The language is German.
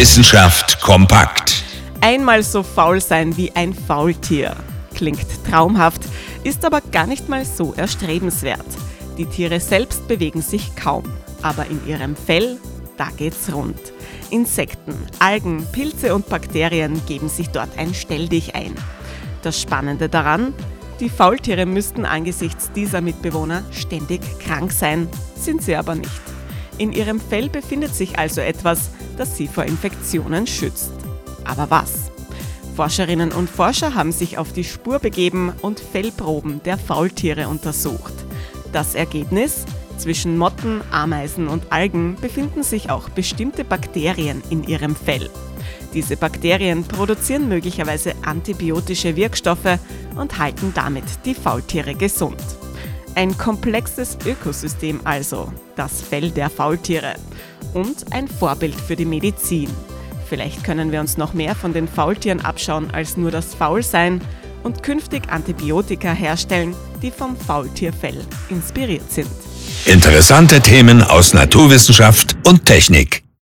Wissenschaft kompakt. Einmal so faul sein wie ein Faultier. Klingt traumhaft, ist aber gar nicht mal so erstrebenswert. Die Tiere selbst bewegen sich kaum, aber in ihrem Fell, da geht's rund. Insekten, Algen, Pilze und Bakterien geben sich dort ein Stelldich ein. Das Spannende daran, die Faultiere müssten angesichts dieser Mitbewohner ständig krank sein, sind sie aber nicht. In ihrem Fell befindet sich also etwas, das sie vor Infektionen schützt. Aber was? Forscherinnen und Forscher haben sich auf die Spur begeben und Fellproben der Faultiere untersucht. Das Ergebnis? Zwischen Motten, Ameisen und Algen befinden sich auch bestimmte Bakterien in ihrem Fell. Diese Bakterien produzieren möglicherweise antibiotische Wirkstoffe und halten damit die Faultiere gesund. Ein komplexes Ökosystem also, das Fell der Faultiere. Und ein Vorbild für die Medizin. Vielleicht können wir uns noch mehr von den Faultieren abschauen als nur das Faulsein und künftig Antibiotika herstellen, die vom Faultierfell inspiriert sind. Interessante Themen aus Naturwissenschaft und Technik.